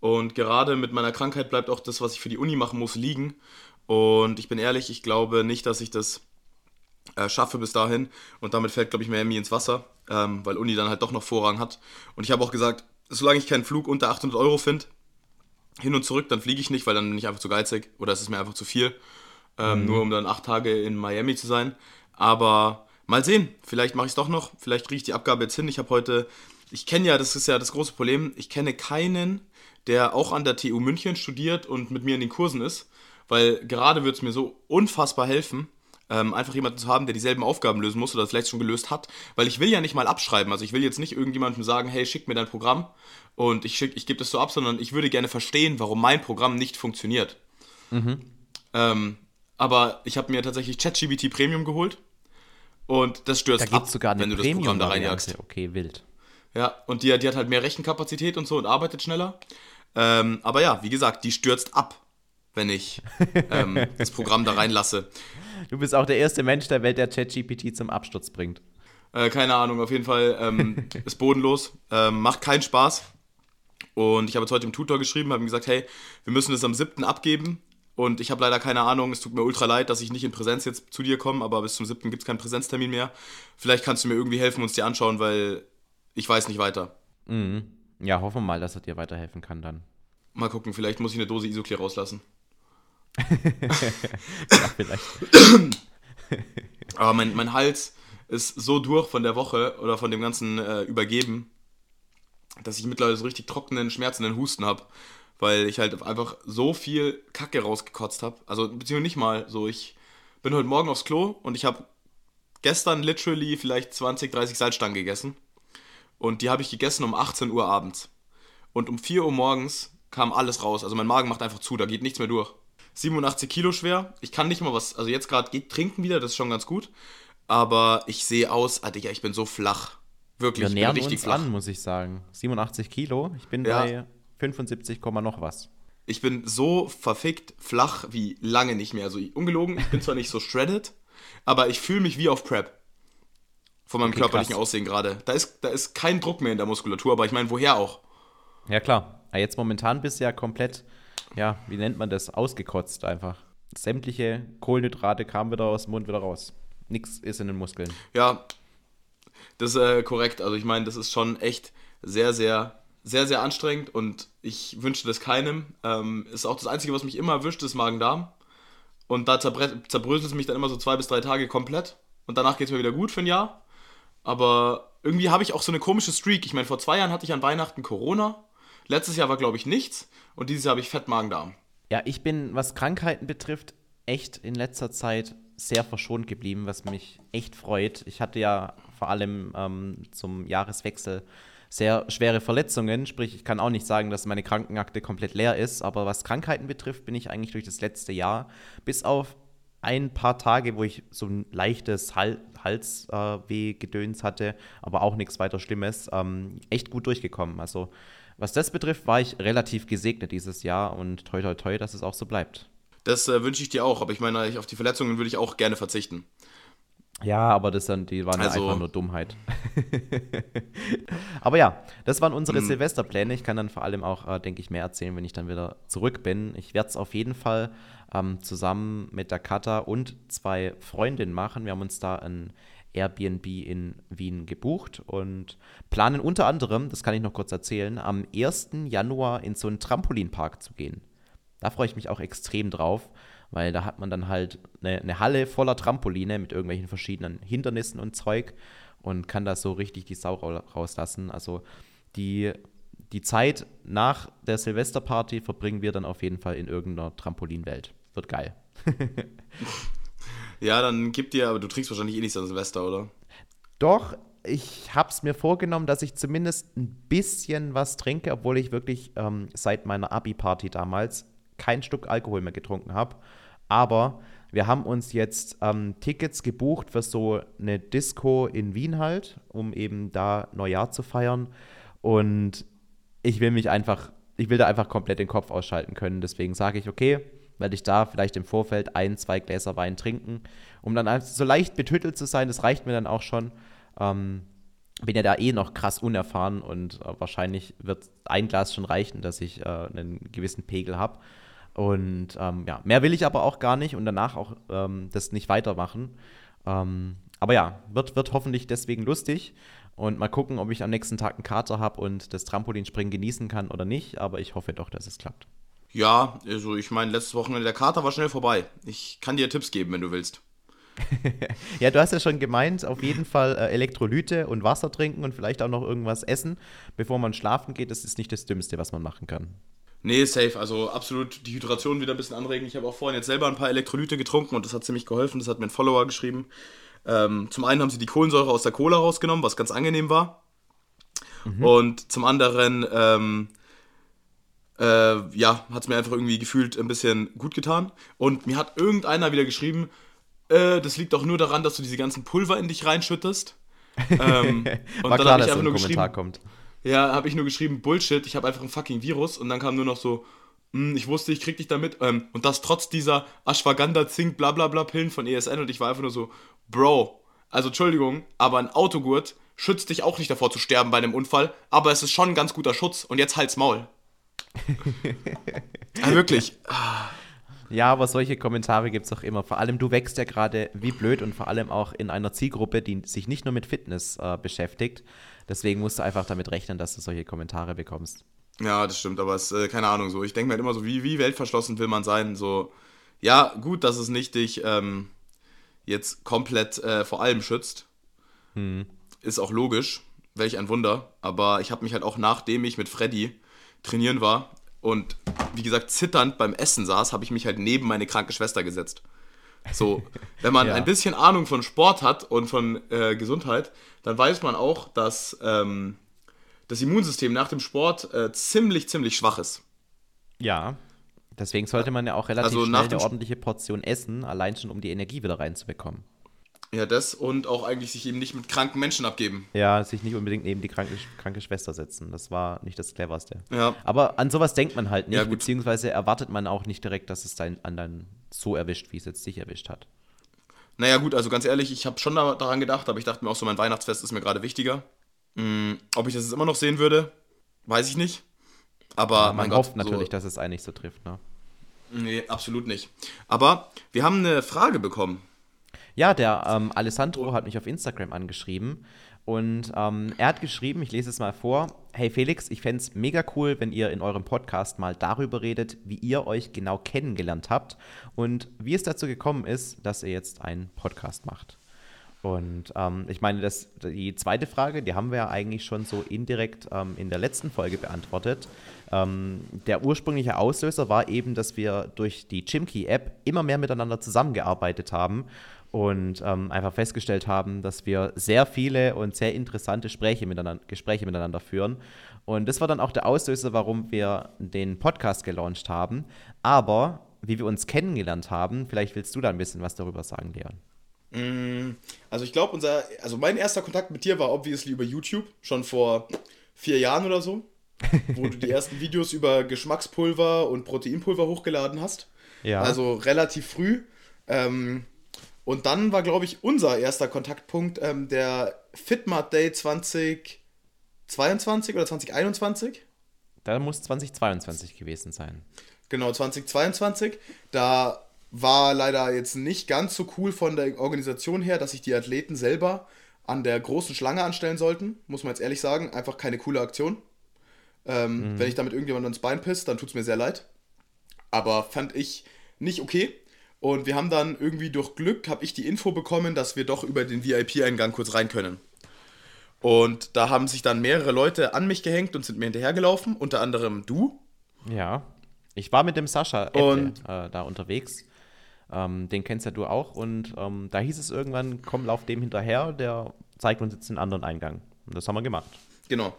Und gerade mit meiner Krankheit bleibt auch das, was ich für die Uni machen muss, liegen. Und ich bin ehrlich, ich glaube nicht, dass ich das äh, schaffe bis dahin. Und damit fällt, glaube ich, Miami ins Wasser, ähm, weil Uni dann halt doch noch Vorrang hat. Und ich habe auch gesagt, solange ich keinen Flug unter 800 Euro finde, hin und zurück, dann fliege ich nicht, weil dann bin ich einfach zu geizig oder es ist mir einfach zu viel. Ähm, mhm. Nur um dann acht Tage in Miami zu sein. Aber mal sehen, vielleicht mache ich es doch noch. Vielleicht kriege ich die Abgabe jetzt hin. Ich habe heute, ich kenne ja, das ist ja das große Problem, ich kenne keinen, der auch an der TU München studiert und mit mir in den Kursen ist. Weil gerade wird es mir so unfassbar helfen, ähm, einfach jemanden zu haben, der dieselben Aufgaben lösen muss oder das vielleicht schon gelöst hat. Weil ich will ja nicht mal abschreiben. Also ich will jetzt nicht irgendjemandem sagen, hey, schick mir dein Programm und ich, ich gebe das so ab, sondern ich würde gerne verstehen, warum mein Programm nicht funktioniert. Mhm. Ähm, aber ich habe mir tatsächlich ChatGBT Premium geholt und das stürzt da ab, sogar eine wenn du das Programm da reinjagst. Okay, wild. Ja, und die, die hat halt mehr Rechenkapazität und so und arbeitet schneller. Ähm, aber ja, wie gesagt, die stürzt ab, wenn ich ähm, <laughs> das Programm da reinlasse. Du bist auch der erste Mensch der Welt, der ChatGPT zum Absturz bringt. Äh, keine Ahnung, auf jeden Fall ähm, <laughs> ist bodenlos, ähm, macht keinen Spaß. Und ich habe jetzt heute im Tutor geschrieben, habe ihm gesagt, hey, wir müssen das am 7. abgeben. Und ich habe leider keine Ahnung, es tut mir ultra leid, dass ich nicht in Präsenz jetzt zu dir komme, aber bis zum 7. gibt es keinen Präsenztermin mehr. Vielleicht kannst du mir irgendwie helfen, uns die anschauen, weil ich weiß nicht weiter. Mhm. Ja, hoffen wir mal, dass er dir weiterhelfen kann dann. Mal gucken, vielleicht muss ich eine Dose Isoclear rauslassen. <laughs> ja, vielleicht. <clears throat> Aber mein, mein Hals ist so durch von der Woche oder von dem ganzen äh, Übergeben, dass ich mittlerweile so richtig trockenen, schmerzenden Husten habe. Weil ich halt einfach so viel Kacke rausgekotzt habe. Also, beziehungsweise nicht mal so. Ich bin heute Morgen aufs Klo und ich habe gestern literally vielleicht 20, 30 Salzstangen gegessen. Und die habe ich gegessen um 18 Uhr abends. Und um 4 Uhr morgens kam alles raus. Also mein Magen macht einfach zu, da geht nichts mehr durch. 87 Kilo schwer. Ich kann nicht mal was, also jetzt gerade geht trinken wieder, das ist schon ganz gut. Aber ich sehe aus, ah, Digga, ich bin so flach. Wirklich, Wir nähern richtig uns flach. an, muss ich sagen. 87 Kilo, ich bin ja. bei 75, noch was. Ich bin so verfickt flach wie lange nicht mehr. Also ungelogen, ich bin zwar nicht so shredded, aber ich fühle mich wie auf Prep. Von meinem okay, körperlichen krass. Aussehen gerade. Da ist, da ist kein Druck mehr in der Muskulatur, aber ich meine, woher auch? Ja, klar. Jetzt momentan bist du ja komplett ja, wie nennt man das, ausgekotzt einfach. Sämtliche Kohlenhydrate kamen wieder aus dem Mund wieder raus. Nichts ist in den Muskeln. Ja, das ist äh, korrekt. Also ich meine, das ist schon echt sehr, sehr, sehr, sehr anstrengend und ich wünsche das keinem. Ähm, ist auch das Einzige, was mich immer erwischt, ist Magen-Darm. Und da zerbröselt es mich dann immer so zwei bis drei Tage komplett. Und danach geht es mir wieder gut für ein Jahr. Aber irgendwie habe ich auch so eine komische Streak. Ich meine, vor zwei Jahren hatte ich an Weihnachten Corona. Letztes Jahr war, glaube ich, nichts. Und dieses Jahr habe ich Fettmagen-Darm. Ja, ich bin, was Krankheiten betrifft, echt in letzter Zeit sehr verschont geblieben, was mich echt freut. Ich hatte ja vor allem ähm, zum Jahreswechsel sehr schwere Verletzungen, sprich ich kann auch nicht sagen, dass meine Krankenakte komplett leer ist, aber was Krankheiten betrifft, bin ich eigentlich durch das letzte Jahr bis auf ein paar Tage, wo ich so ein leichtes Hal Halsweh-Gedöns äh, hatte, aber auch nichts weiter Schlimmes, ähm, echt gut durchgekommen. Also was das betrifft, war ich relativ gesegnet dieses Jahr und toi toi toi, dass es auch so bleibt. Das äh, wünsche ich dir auch, aber ich meine, auf die Verletzungen würde ich auch gerne verzichten. Ja, aber das dann, die waren also, ja einfach nur Dummheit. <laughs> aber ja, das waren unsere mhm. Silvesterpläne. Ich kann dann vor allem auch, äh, denke ich, mehr erzählen, wenn ich dann wieder zurück bin. Ich werde es auf jeden Fall ähm, zusammen mit der Kata und zwei Freundinnen machen. Wir haben uns da ein Airbnb in Wien gebucht und planen unter anderem, das kann ich noch kurz erzählen, am 1. Januar in so einen Trampolinpark zu gehen. Da freue ich mich auch extrem drauf, weil da hat man dann halt eine, eine Halle voller Trampoline mit irgendwelchen verschiedenen Hindernissen und Zeug und kann da so richtig die Sau rauslassen. Also die, die Zeit nach der Silvesterparty verbringen wir dann auf jeden Fall in irgendeiner Trampolinwelt. Wird geil. <laughs> Ja, dann gib dir, aber du trinkst wahrscheinlich eh nichts an Silvester, oder? Doch, ich habe es mir vorgenommen, dass ich zumindest ein bisschen was trinke, obwohl ich wirklich ähm, seit meiner Abi-Party damals kein Stück Alkohol mehr getrunken habe. Aber wir haben uns jetzt ähm, Tickets gebucht für so eine Disco in Wien halt, um eben da Neujahr zu feiern. Und ich will mich einfach, ich will da einfach komplett den Kopf ausschalten können. Deswegen sage ich, okay, werde ich da vielleicht im Vorfeld ein, zwei Gläser Wein trinken, um dann so leicht betüttelt zu sein. Das reicht mir dann auch schon. Ähm, bin ja da eh noch krass unerfahren und äh, wahrscheinlich wird ein Glas schon reichen, dass ich äh, einen gewissen Pegel habe. Und ähm, ja, mehr will ich aber auch gar nicht und danach auch ähm, das nicht weitermachen. Ähm, aber ja, wird, wird hoffentlich deswegen lustig. Und mal gucken, ob ich am nächsten Tag einen Kater habe und das Trampolinspringen genießen kann oder nicht. Aber ich hoffe doch, dass es klappt. Ja, also ich meine, letztes Wochenende der Kater war schnell vorbei. Ich kann dir Tipps geben, wenn du willst. <laughs> ja, du hast ja schon gemeint, auf jeden Fall äh, Elektrolyte und Wasser trinken und vielleicht auch noch irgendwas essen, bevor man schlafen geht. Das ist nicht das Dümmste, was man machen kann. Nee, safe. Also absolut die Hydration wieder ein bisschen anregen. Ich habe auch vorhin jetzt selber ein paar Elektrolyte getrunken und das hat ziemlich geholfen. Das hat mir ein Follower geschrieben. Ähm, zum einen haben sie die Kohlensäure aus der Cola rausgenommen, was ganz angenehm war. Mhm. Und zum anderen, ähm, äh, ja, hat es mir einfach irgendwie gefühlt ein bisschen gut getan. Und mir hat irgendeiner wieder geschrieben, äh, das liegt doch nur daran, dass du diese ganzen Pulver in dich reinschüttest. <laughs> ähm, und War dann habe ich einfach nur geschrieben, kommt. Ja, habe ich nur geschrieben, Bullshit, ich habe einfach ein fucking Virus und dann kam nur noch so, hm, ich wusste, ich krieg dich damit ähm, und das trotz dieser Ashwagandha, Zink, bla bla bla Pillen von ESN und ich war einfach nur so, Bro, also Entschuldigung, aber ein Autogurt schützt dich auch nicht davor zu sterben bei einem Unfall, aber es ist schon ein ganz guter Schutz und jetzt halt's Maul. <laughs> ja, wirklich. Ja, aber solche Kommentare gibt es auch immer. Vor allem, du wächst ja gerade wie blöd und vor allem auch in einer Zielgruppe, die sich nicht nur mit Fitness äh, beschäftigt. Deswegen musst du einfach damit rechnen, dass du solche Kommentare bekommst. Ja, das stimmt, aber es ist äh, keine Ahnung so. Ich denke mir halt immer so, wie, wie weltverschlossen will man sein? So, ja, gut, dass es nicht dich ähm, jetzt komplett äh, vor allem schützt. Hm. Ist auch logisch. Welch ein Wunder. Aber ich habe mich halt auch nachdem ich mit Freddy trainieren war, und wie gesagt, zitternd beim Essen saß, habe ich mich halt neben meine kranke Schwester gesetzt. So, wenn man ja. ein bisschen Ahnung von Sport hat und von äh, Gesundheit, dann weiß man auch, dass ähm, das Immunsystem nach dem Sport äh, ziemlich, ziemlich schwach ist. Ja, deswegen sollte man ja auch relativ also schnell eine ordentliche Portion essen, allein schon um die Energie wieder reinzubekommen. Ja, das und auch eigentlich sich eben nicht mit kranken Menschen abgeben. Ja, sich nicht unbedingt neben die kranke, kranke Schwester setzen. Das war nicht das Cleverste. Ja. Aber an sowas denkt man halt nicht, ja, beziehungsweise erwartet man auch nicht direkt, dass es dein, an dann so erwischt, wie es jetzt dich erwischt hat. Naja, gut, also ganz ehrlich, ich habe schon daran gedacht, aber ich dachte mir auch so, mein Weihnachtsfest ist mir gerade wichtiger. Hm, ob ich das jetzt immer noch sehen würde, weiß ich nicht. Aber ja, man hofft Gott, natürlich, so, dass es eigentlich so trifft, ne? Nee, absolut nicht. Aber wir haben eine Frage bekommen. Ja, der ähm, Alessandro hat mich auf Instagram angeschrieben und ähm, er hat geschrieben, ich lese es mal vor, hey Felix, ich fände es mega cool, wenn ihr in eurem Podcast mal darüber redet, wie ihr euch genau kennengelernt habt und wie es dazu gekommen ist, dass ihr jetzt einen Podcast macht. Und ähm, ich meine, das, die zweite Frage, die haben wir ja eigentlich schon so indirekt ähm, in der letzten Folge beantwortet. Ähm, der ursprüngliche Auslöser war eben, dass wir durch die Chimkey-App immer mehr miteinander zusammengearbeitet haben und ähm, einfach festgestellt haben, dass wir sehr viele und sehr interessante Gespräche miteinander, Gespräche miteinander führen. Und das war dann auch der Auslöser, warum wir den Podcast gelauncht haben. Aber wie wir uns kennengelernt haben, vielleicht willst du da ein bisschen was darüber sagen, Leon. Mm, also ich glaube, unser, also mein erster Kontakt mit dir war obviously über YouTube, schon vor vier Jahren oder so, wo du die <laughs> ersten Videos über Geschmackspulver und Proteinpulver hochgeladen hast. Ja. Also relativ früh. Ähm, und dann war, glaube ich, unser erster Kontaktpunkt ähm, der Fitmart Day 2022 oder 2021. Da muss 2022 gewesen sein. Genau, 2022. Da war leider jetzt nicht ganz so cool von der Organisation her, dass sich die Athleten selber an der großen Schlange anstellen sollten. Muss man jetzt ehrlich sagen. Einfach keine coole Aktion. Ähm, mhm. Wenn ich damit irgendjemand ins Bein pisst, dann tut es mir sehr leid. Aber fand ich nicht okay. Und wir haben dann irgendwie durch Glück, habe ich die Info bekommen, dass wir doch über den VIP-Eingang kurz rein können. Und da haben sich dann mehrere Leute an mich gehängt und sind mir hinterhergelaufen, unter anderem du. Ja, ich war mit dem Sascha und, äh, da unterwegs. Ähm, den kennst ja du auch. Und ähm, da hieß es irgendwann, komm, lauf dem hinterher, der zeigt uns jetzt einen anderen Eingang. Und das haben wir gemacht. Genau.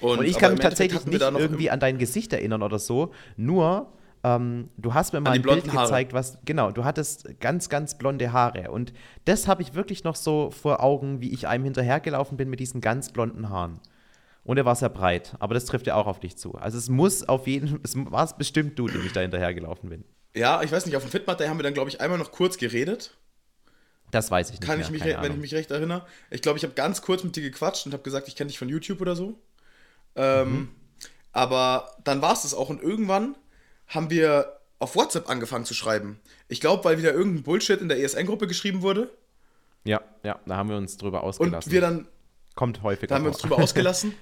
Und, und ich kann mich tatsächlich nicht irgendwie an dein Gesicht erinnern oder so. Nur ähm, du hast mir mal ein Bild gezeigt, was, genau, du hattest ganz, ganz blonde Haare. Und das habe ich wirklich noch so vor Augen, wie ich einem hinterhergelaufen bin mit diesen ganz blonden Haaren. Und er war sehr breit, aber das trifft ja auch auf dich zu. Also es muss auf jeden Fall, es war es bestimmt du, dem ich da hinterhergelaufen bin. Ja, ich weiß nicht, auf dem Fitmat, da haben wir dann, glaube ich, einmal noch kurz geredet. Das weiß ich nicht. Kann mehr, ich mich, wenn ich mich recht erinnere. Ich glaube, ich habe ganz kurz mit dir gequatscht und habe gesagt, ich kenne dich von YouTube oder so. Ähm, mhm. Aber dann war es das auch und irgendwann haben wir auf WhatsApp angefangen zu schreiben. Ich glaube, weil wieder irgendein Bullshit in der ESN-Gruppe geschrieben wurde. Ja, ja, da haben wir uns drüber ausgelassen. Und wir dann. Kommt häufiger vor. Da haben wir uns drüber ausgelassen.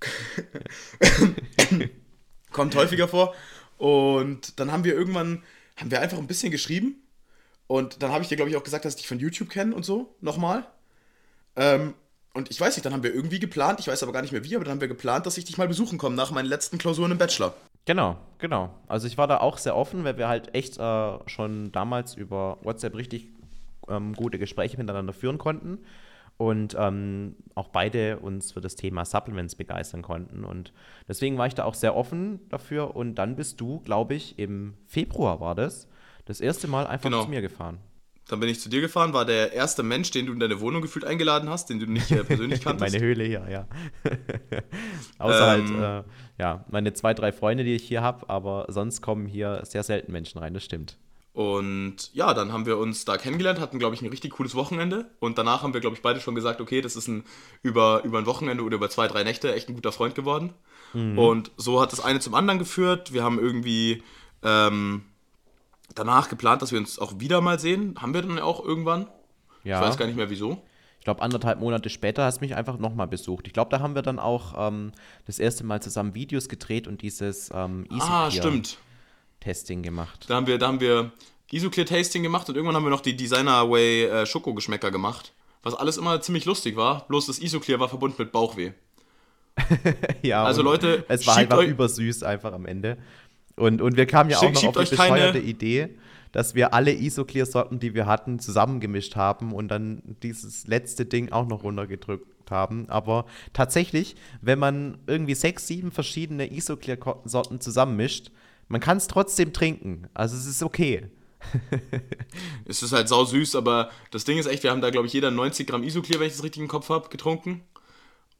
<laughs> Kommt häufiger vor. Und dann haben wir irgendwann, haben wir einfach ein bisschen geschrieben. Und dann habe ich dir, glaube ich, auch gesagt, dass ich dich von YouTube kenne und so, nochmal. Ähm, und ich weiß nicht, dann haben wir irgendwie geplant, ich weiß aber gar nicht mehr wie, aber dann haben wir geplant, dass ich dich mal besuchen komme nach meinen letzten Klausuren im Bachelor. Genau, genau. Also ich war da auch sehr offen, weil wir halt echt äh, schon damals über WhatsApp richtig ähm, gute Gespräche miteinander führen konnten und ähm, auch beide uns für das Thema Supplements begeistern konnten. Und deswegen war ich da auch sehr offen dafür. Und dann bist du, glaube ich, im Februar war das, das erste Mal einfach genau. zu mir gefahren. Dann bin ich zu dir gefahren, war der erste Mensch, den du in deine Wohnung gefühlt eingeladen hast, den du nicht äh, persönlich <laughs> kanntest. meine Höhle hier, ja. <laughs> Außer halt, ähm, halt, äh, ja, meine zwei, drei Freunde, die ich hier habe, aber sonst kommen hier sehr selten Menschen rein, das stimmt. Und ja, dann haben wir uns da kennengelernt, hatten, glaube ich, ein richtig cooles Wochenende. Und danach haben wir, glaube ich, beide schon gesagt, okay, das ist ein über, über ein Wochenende oder über zwei, drei Nächte echt ein guter Freund geworden. Mhm. Und so hat das eine zum anderen geführt. Wir haben irgendwie ähm, danach geplant, dass wir uns auch wieder mal sehen. Haben wir dann auch irgendwann. Ja. Ich weiß gar nicht mehr wieso. Ich glaube, anderthalb Monate später hast du mich einfach nochmal besucht. Ich glaube, da haben wir dann auch ähm, das erste Mal zusammen Videos gedreht und dieses ähm, Ah. Testing gemacht. Da haben wir, da haben wir Isoclear Tasting gemacht und irgendwann haben wir noch die Designer Way äh, Schokogeschmäcker gemacht. Was alles immer ziemlich lustig war, bloß das Isoclear war verbunden mit Bauchweh. <laughs> ja, also Leute, es war einfach übersüß einfach am Ende. Und, und wir kamen ja auch noch auf die bescheuerte Idee, dass wir alle Isoclear-Sorten, die wir hatten, zusammengemischt haben und dann dieses letzte Ding auch noch runtergedrückt haben. Aber tatsächlich, wenn man irgendwie sechs, sieben verschiedene Isoclear-Sorten zusammenmischt, man kann es trotzdem trinken. Also es ist okay. <laughs> es ist halt sau süß, aber das Ding ist echt, wir haben da, glaube ich, jeder 90 Gramm Isoclear, wenn ich das richtig im Kopf habe, getrunken.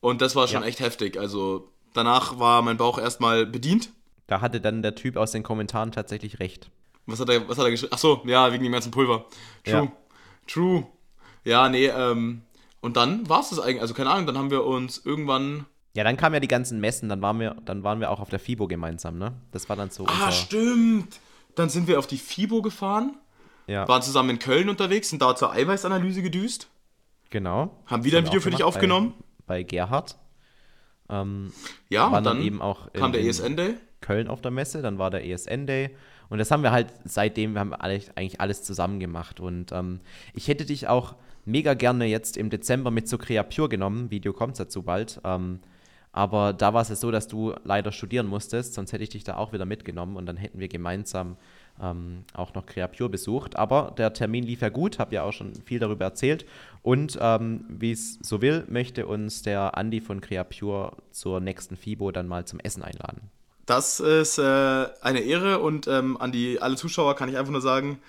Und das war schon ja. echt heftig. Also danach war mein Bauch erstmal bedient. Da hatte dann der Typ aus den Kommentaren tatsächlich recht. Was hat er, was hat er geschrieben? Achso, ja, wegen dem ganzen Pulver. True. Ja. True. Ja, nee, ähm, und dann war es das eigentlich. Also keine Ahnung, dann haben wir uns irgendwann ja, dann kamen ja die ganzen Messen, dann waren wir, dann waren wir auch auf der FIBO gemeinsam, ne? Das war dann so. Ah, stimmt. Dann sind wir auf die FIBO gefahren, ja. waren zusammen in Köln unterwegs, sind da zur Eiweißanalyse gedüst. Genau. Haben wieder ein Video für dich aufgenommen. Bei, bei Gerhard. Ähm, ja, und dann, dann eben auch kam der ESN Day. Köln auf der Messe, dann war der ESN Day. Und das haben wir halt seitdem, wir haben eigentlich alles zusammen gemacht. Und ähm, ich hätte dich auch mega gerne jetzt im Dezember mit zu Creapure genommen. Video kommt dazu bald. Ähm, aber da war es so, dass du leider studieren musstest, sonst hätte ich dich da auch wieder mitgenommen und dann hätten wir gemeinsam ähm, auch noch Creapure besucht. Aber der Termin lief ja gut, habe ja auch schon viel darüber erzählt. Und ähm, wie es so will, möchte uns der Andi von Creapure zur nächsten FIBO dann mal zum Essen einladen. Das ist äh, eine Ehre und ähm, an die alle Zuschauer kann ich einfach nur sagen,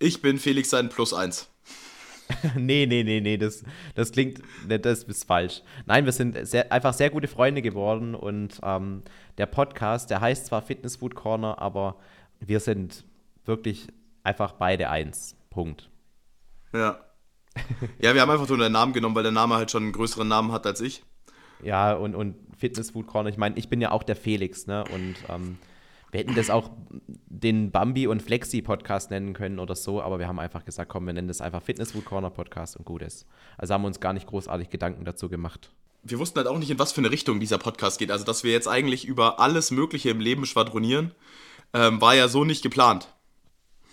ich bin Felix sein Plus eins. <laughs> nee, nee, nee, nee, das, das klingt, das ist falsch. Nein, wir sind sehr, einfach sehr gute Freunde geworden und ähm, der Podcast, der heißt zwar Fitness Food Corner, aber wir sind wirklich einfach beide eins. Punkt. Ja. Ja, wir haben einfach nur den Namen genommen, weil der Name halt schon einen größeren Namen hat als ich. Ja, und, und Fitness Food Corner, ich meine, ich bin ja auch der Felix, ne? Und ähm, wir hätten das auch den Bambi und Flexi Podcast nennen können oder so, aber wir haben einfach gesagt, komm, wir nennen das einfach Fitness Food Corner Podcast und gut ist. Also haben wir uns gar nicht großartig Gedanken dazu gemacht. Wir wussten halt auch nicht, in was für eine Richtung dieser Podcast geht. Also, dass wir jetzt eigentlich über alles Mögliche im Leben schwadronieren, ähm, war ja so nicht geplant.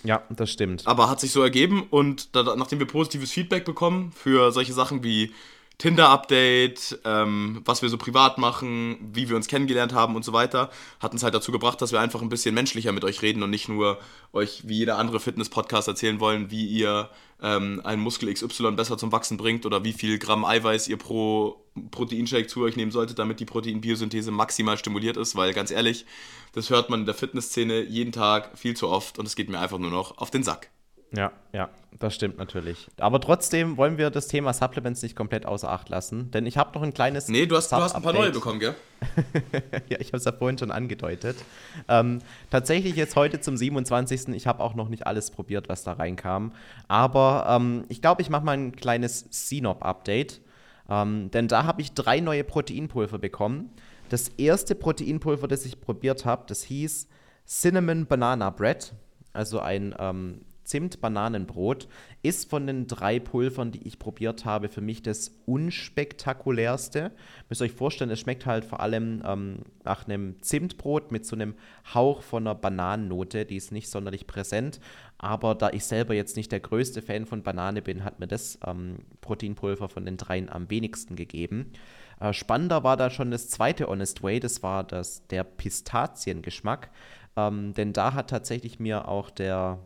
Ja, das stimmt. Aber hat sich so ergeben und da, nachdem wir positives Feedback bekommen für solche Sachen wie Tinder-Update, ähm, was wir so privat machen, wie wir uns kennengelernt haben und so weiter, hat uns halt dazu gebracht, dass wir einfach ein bisschen menschlicher mit euch reden und nicht nur euch wie jeder andere Fitness-Podcast erzählen wollen, wie ihr ähm, einen Muskel XY besser zum Wachsen bringt oder wie viel Gramm Eiweiß ihr pro Proteinshake zu euch nehmen solltet, damit die Proteinbiosynthese maximal stimuliert ist, weil ganz ehrlich, das hört man in der Fitnessszene jeden Tag viel zu oft und es geht mir einfach nur noch auf den Sack. Ja, ja, das stimmt natürlich. Aber trotzdem wollen wir das Thema Supplements nicht komplett außer Acht lassen, denn ich habe noch ein kleines. Nee, du hast, du hast ein paar neue bekommen, gell? <laughs> ja, ich habe es ja vorhin schon angedeutet. Ähm, tatsächlich jetzt heute zum 27. Ich habe auch noch nicht alles probiert, was da reinkam. Aber ähm, ich glaube, ich mache mal ein kleines CNOP-Update. Ähm, denn da habe ich drei neue Proteinpulver bekommen. Das erste Proteinpulver, das ich probiert habe, das hieß Cinnamon Banana Bread. Also ein ähm, Zimt-Bananenbrot ist von den drei Pulvern, die ich probiert habe, für mich das unspektakulärste. Müsst ihr euch vorstellen, es schmeckt halt vor allem ähm, nach einem Zimtbrot mit so einem Hauch von einer Bananennote. Die ist nicht sonderlich präsent. Aber da ich selber jetzt nicht der größte Fan von Banane bin, hat mir das ähm, Proteinpulver von den dreien am wenigsten gegeben. Äh, spannender war da schon das zweite Honest Way, das war das, der Pistaziengeschmack. Ähm, denn da hat tatsächlich mir auch der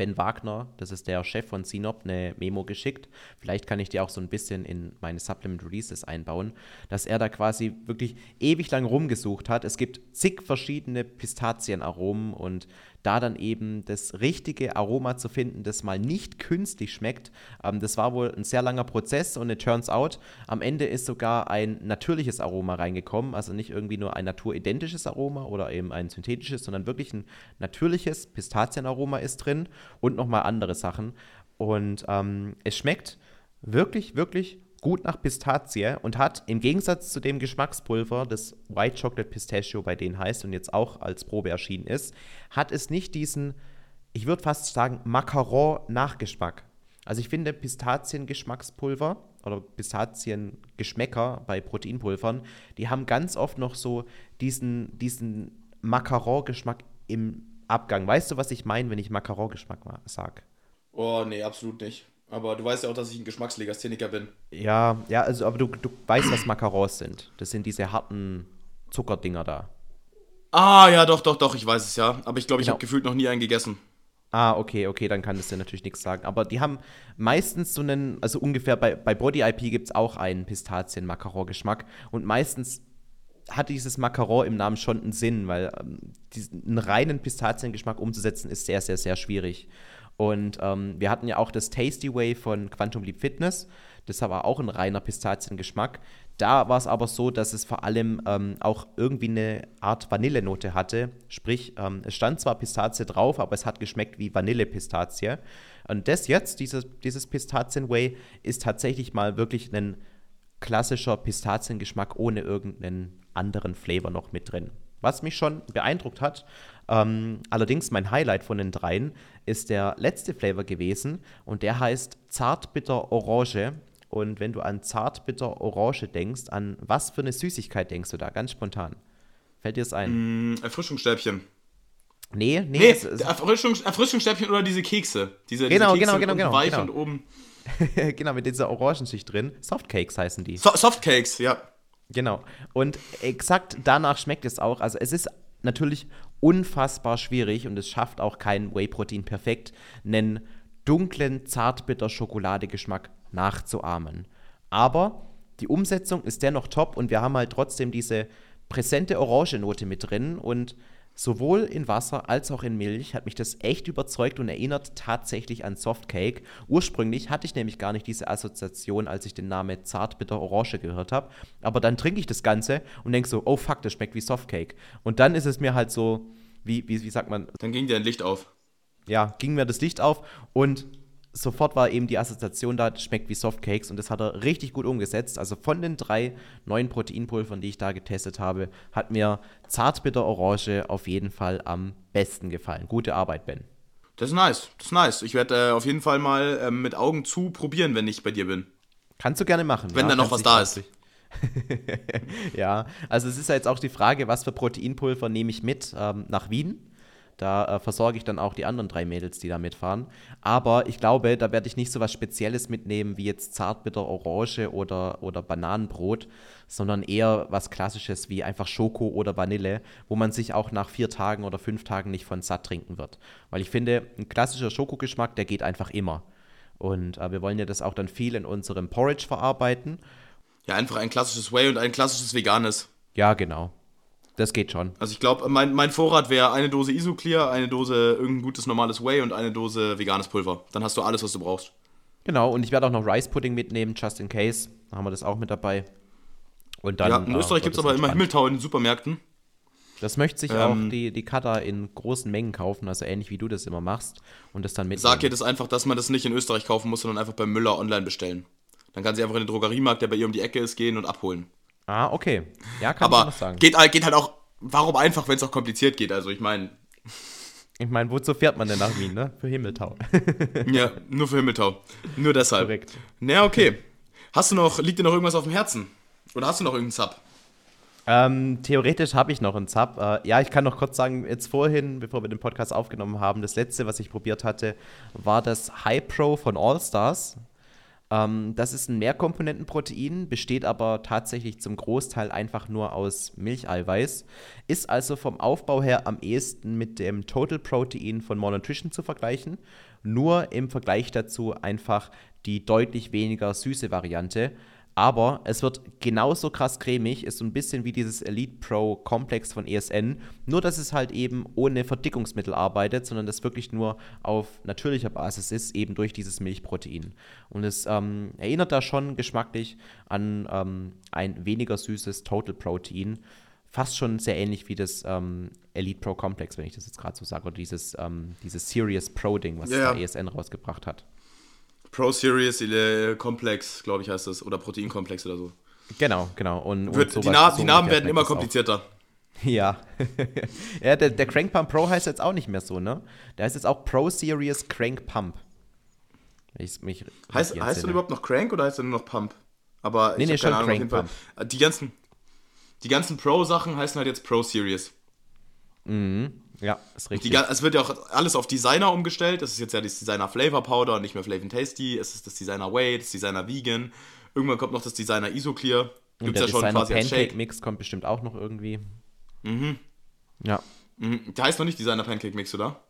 Ben Wagner, das ist der Chef von CNOP, eine Memo geschickt. Vielleicht kann ich die auch so ein bisschen in meine Supplement Releases einbauen, dass er da quasi wirklich ewig lang rumgesucht hat. Es gibt zig verschiedene Pistazienaromen und da dann eben das richtige Aroma zu finden, das mal nicht künstlich schmeckt. Ähm, das war wohl ein sehr langer Prozess und it turns out, am Ende ist sogar ein natürliches Aroma reingekommen, also nicht irgendwie nur ein naturidentisches Aroma oder eben ein synthetisches, sondern wirklich ein natürliches Pistazienaroma ist drin und nochmal andere Sachen. Und ähm, es schmeckt wirklich, wirklich gut nach Pistazie und hat im Gegensatz zu dem Geschmackspulver, das White Chocolate Pistachio bei denen heißt und jetzt auch als Probe erschienen ist, hat es nicht diesen, ich würde fast sagen, Macaron-Nachgeschmack. Also ich finde Pistazien-Geschmackspulver oder Pistazien-Geschmäcker bei Proteinpulvern, die haben ganz oft noch so diesen, diesen Macaron-Geschmack im Abgang. Weißt du, was ich meine, wenn ich Macaron-Geschmack sage? Oh, nee, absolut nicht. Aber du weißt ja auch, dass ich ein Geschmackslegastheniker bin. Ja, ja, also, aber du, du weißt, was Macarons sind. Das sind diese harten Zuckerdinger da. Ah, ja, doch, doch, doch, ich weiß es ja. Aber ich glaube, ich genau. habe gefühlt noch nie einen gegessen. Ah, okay, okay, dann kann das dir natürlich nichts sagen. Aber die haben meistens so einen, also ungefähr bei, bei Body IP gibt es auch einen Pistazien-Macaron-Geschmack. Und meistens hat dieses Macaron im Namen schon einen Sinn, weil ähm, diesen, einen reinen Pistaziengeschmack umzusetzen ist sehr, sehr, sehr schwierig. Und ähm, wir hatten ja auch das Tasty Way von Quantum Leap Fitness. Das war auch ein reiner Pistaziengeschmack. Da war es aber so, dass es vor allem ähm, auch irgendwie eine Art Vanillenote hatte. Sprich, ähm, es stand zwar Pistazie drauf, aber es hat geschmeckt wie Vanillepistazie. Und das jetzt, dieses, dieses Pistazien-Way, ist tatsächlich mal wirklich ein klassischer Pistaziengeschmack ohne irgendeinen anderen Flavor noch mit drin. Was mich schon beeindruckt hat, ähm, allerdings mein Highlight von den dreien ist der letzte Flavor gewesen und der heißt Zartbitter Orange. Und wenn du an Zartbitter Orange denkst, an was für eine Süßigkeit denkst du da, ganz spontan? Fällt dir das ein? Mm, Erfrischungsstäbchen. Nee, nee. nee es, es Erfrischungs Erfrischungsstäbchen oder diese Kekse. Diese, genau, diese Kekse genau, genau, genau. Weich genau. und oben. <laughs> genau, mit dieser Orangenschicht drin. Softcakes heißen die. So Softcakes, ja. Genau. Und exakt danach schmeckt es auch. Also es ist natürlich unfassbar schwierig und es schafft auch kein Whey-Protein perfekt, einen dunklen, zartbitter Schokoladegeschmack nachzuahmen. Aber die Umsetzung ist dennoch top und wir haben halt trotzdem diese präsente Orangenote mit drin und Sowohl in Wasser als auch in Milch hat mich das echt überzeugt und erinnert tatsächlich an Softcake. Ursprünglich hatte ich nämlich gar nicht diese Assoziation, als ich den Namen Zartbitter Orange gehört habe. Aber dann trinke ich das Ganze und denke so, oh fuck, das schmeckt wie Softcake. Und dann ist es mir halt so, wie, wie, wie sagt man? Dann ging dir ein Licht auf. Ja, ging mir das Licht auf und sofort war eben die Assoziation da, schmeckt wie Softcakes und das hat er richtig gut umgesetzt. Also von den drei neuen Proteinpulvern, die ich da getestet habe, hat mir Zartbitter Orange auf jeden Fall am besten gefallen. Gute Arbeit, Ben. Das ist nice, das ist nice. Ich werde äh, auf jeden Fall mal äh, mit Augen zu probieren, wenn ich bei dir bin. Kannst du gerne machen. Wenn ja, da noch was da ist. <laughs> ja, also es ist ja jetzt auch die Frage, was für Proteinpulver nehme ich mit ähm, nach Wien? Da äh, versorge ich dann auch die anderen drei Mädels, die da mitfahren. Aber ich glaube, da werde ich nicht so was Spezielles mitnehmen wie jetzt Zartbitter Orange oder, oder Bananenbrot, sondern eher was Klassisches wie einfach Schoko oder Vanille, wo man sich auch nach vier Tagen oder fünf Tagen nicht von satt trinken wird. Weil ich finde, ein klassischer Schokogeschmack, der geht einfach immer. Und äh, wir wollen ja das auch dann viel in unserem Porridge verarbeiten. Ja, einfach ein klassisches Whey und ein klassisches veganes. Ja, genau. Das geht schon. Also ich glaube, mein, mein Vorrat wäre eine Dose Isoclear, eine Dose irgendein gutes normales Whey und eine Dose veganes Pulver. Dann hast du alles, was du brauchst. Genau, und ich werde auch noch Rice Pudding mitnehmen, just in case. Da haben wir das auch mit dabei. Und dann, ja, in äh, Österreich gibt es aber immer. Himmeltau in den Supermärkten. Das möchte sich Ähm, auch die, die Kata in großen Mengen kaufen, also ähnlich wie du das immer machst. Und das dann mitnehmen. Sag ihr das einfach, dass man das nicht in Österreich kaufen muss, sondern einfach beim Müller online bestellen. Dann kann sie einfach in den Drogeriemarkt, der bei ihr um die Ecke ist, gehen und abholen. Ah, okay. Ja, kann Aber noch sagen. geht, halt- geht halt auch, warum einfach, wenn es auch kompliziert geht? Also ich meine, Ich meine, wozu fährt man denn nach Wien, ne? Für Himmeltau. <laughs> ja, nur für Himmeltau. Nur deshalb. Korrekt. Na, okay. Hast du noch, liegt dir noch irgendwas auf dem Herzen? Oder hast du noch irgendeinen Sub? Ähm, theoretisch habe ich noch einen Zap. Äh, ja, ich kann noch kurz sagen, jetzt vorhin, bevor wir den Podcast aufgenommen haben, das letzte, was ich probiert hatte, war das High Pro von Allstars. Ähm, das ist ein Mehrkomponentenprotein, besteht aber tatsächlich zum Großteil einfach nur aus Milcheiweiß. Ist also vom Aufbau her am ehesten mit dem Total Protein von More Nutrition zu vergleichen. Nur im Vergleich dazu einfach die deutlich weniger süße Variante. Aber es wird genauso krass cremig, ist so ein bisschen wie dieses Elite Pro Komplex von ESN, nur dass es halt eben ohne Verdickungsmittel arbeitet, sondern das wirklich nur auf natürlicher Basis ist, eben durch dieses Milchprotein. Und es ähm, erinnert da schon geschmacklich an ähm, ein weniger süßes Total Protein. Fast schon sehr ähnlich wie das ähm, Elite Pro Komplex, wenn ich das jetzt gerade so sage, oder dieses, ähm, dieses Serious Pro Ding, was Ja, ja. ESN rausgebracht hat. Pro Series äh, Complex, glaube ich, heißt das. Oder Proteinkomplex oder so. Genau, genau. Und, und Wird, die, Na so die Namen werden immer auch. komplizierter. <laughs> Ja. <laughs> ja, der, der Crank Pump Pro heißt jetzt auch nicht mehr so, ne? Der heißt jetzt auch Pro Series Crank Pump. Ich's mich Heißt, heißt du entsinne. überhaupt noch Crank oder heißt er nur noch Pump? Aber Nee, ich nee, schon Ahnung, Crank Fall. Die ganzen, die ganzen Pro-Sachen heißen halt jetzt Pro Series. Ja, ist Die, richtig. ga- es wird ja auch alles auf Designer umgestellt. Das ist jetzt ja das Designer Flavor Powder und nicht mehr Flavor Tasty. Es ist das Designer Whey, das Designer Vegan. Irgendwann kommt noch das Designer Isoclear. Gibt der es ja schon quasi als Pancake Shake. Mix kommt bestimmt auch noch irgendwie. Mhm. Ja. Mhm. Der heißt noch nicht Designer Pancake Mix, oder?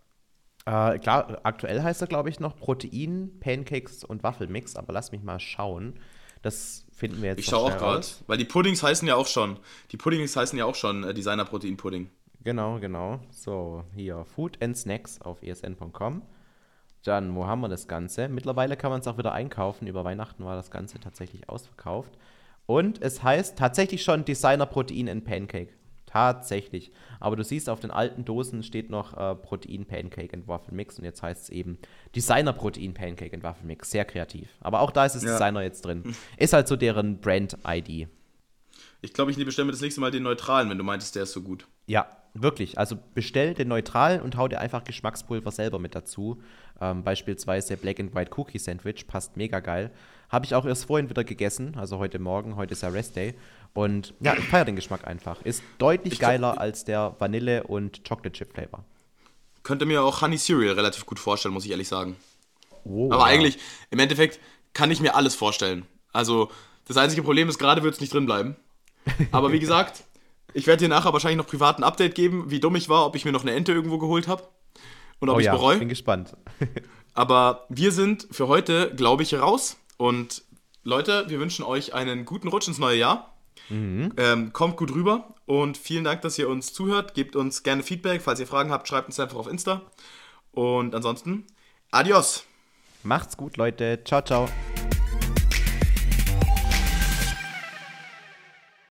Äh, klar, aktuell heißt er, glaube ich, noch Protein, Pancakes und Waffelmix, aber lass mich mal schauen. Das finden wir jetzt Ich schaue auch gerade, weil die Puddings heißen ja auch schon. Die Puddings heißen ja auch schon äh, Designer Protein Pudding. Genau, genau. So, hier Food and Snacks auf esn.com. Dann, wo haben wir das Ganze? Mittlerweile kann man es auch wieder einkaufen. Über Weihnachten war das Ganze tatsächlich ausverkauft. Und es heißt tatsächlich schon Designer Protein and Pancake. Tatsächlich. Aber du siehst, auf den alten Dosen steht noch äh, Protein Pancake and Waffle Mix. Und jetzt heißt es eben Designer Protein Pancake and Waffle Mix. Sehr kreativ. Aber auch da ist das Ja. Designer jetzt drin. Ist halt so deren Brand-ID. Ich glaube, ich bestelle mir das nächste Mal den neutralen, wenn du meintest, der ist so gut. Ja, wirklich. Also bestell den neutralen und hau dir einfach Geschmackspulver selber mit dazu. Ähm, beispielsweise Black and White Cookie Sandwich, passt mega geil. Habe ich auch erst vorhin wieder gegessen, also heute Morgen, heute ist ja Rest Day. Und ja, ich feiere den Geschmack einfach. Ist deutlich Ich glaub- geiler als der Vanille- und Chocolate Chip Flavor. Könnte mir auch Honey Cereal relativ gut vorstellen, muss ich ehrlich sagen. Wow. Aber eigentlich, im Endeffekt, kann ich mir alles vorstellen. Also, das einzige Problem ist, gerade wird es nicht drin bleiben. Aber wie <laughs> gesagt, ich werde dir nachher wahrscheinlich noch privat ein Update geben, wie dumm ich war, ob ich mir noch eine Ente irgendwo geholt habe. Und ob Oh ich ja, bereue. bin gespannt. <laughs> Aber wir sind für heute, glaube ich, raus. Und Leute, wir wünschen euch einen guten Rutsch ins neue Jahr. Ähm, kommt gut rüber und vielen Dank, dass ihr uns zuhört. Gebt uns gerne Feedback. Falls ihr Fragen habt, schreibt uns einfach auf Insta. Und ansonsten, adios. Macht's gut, Leute. Ciao, ciao.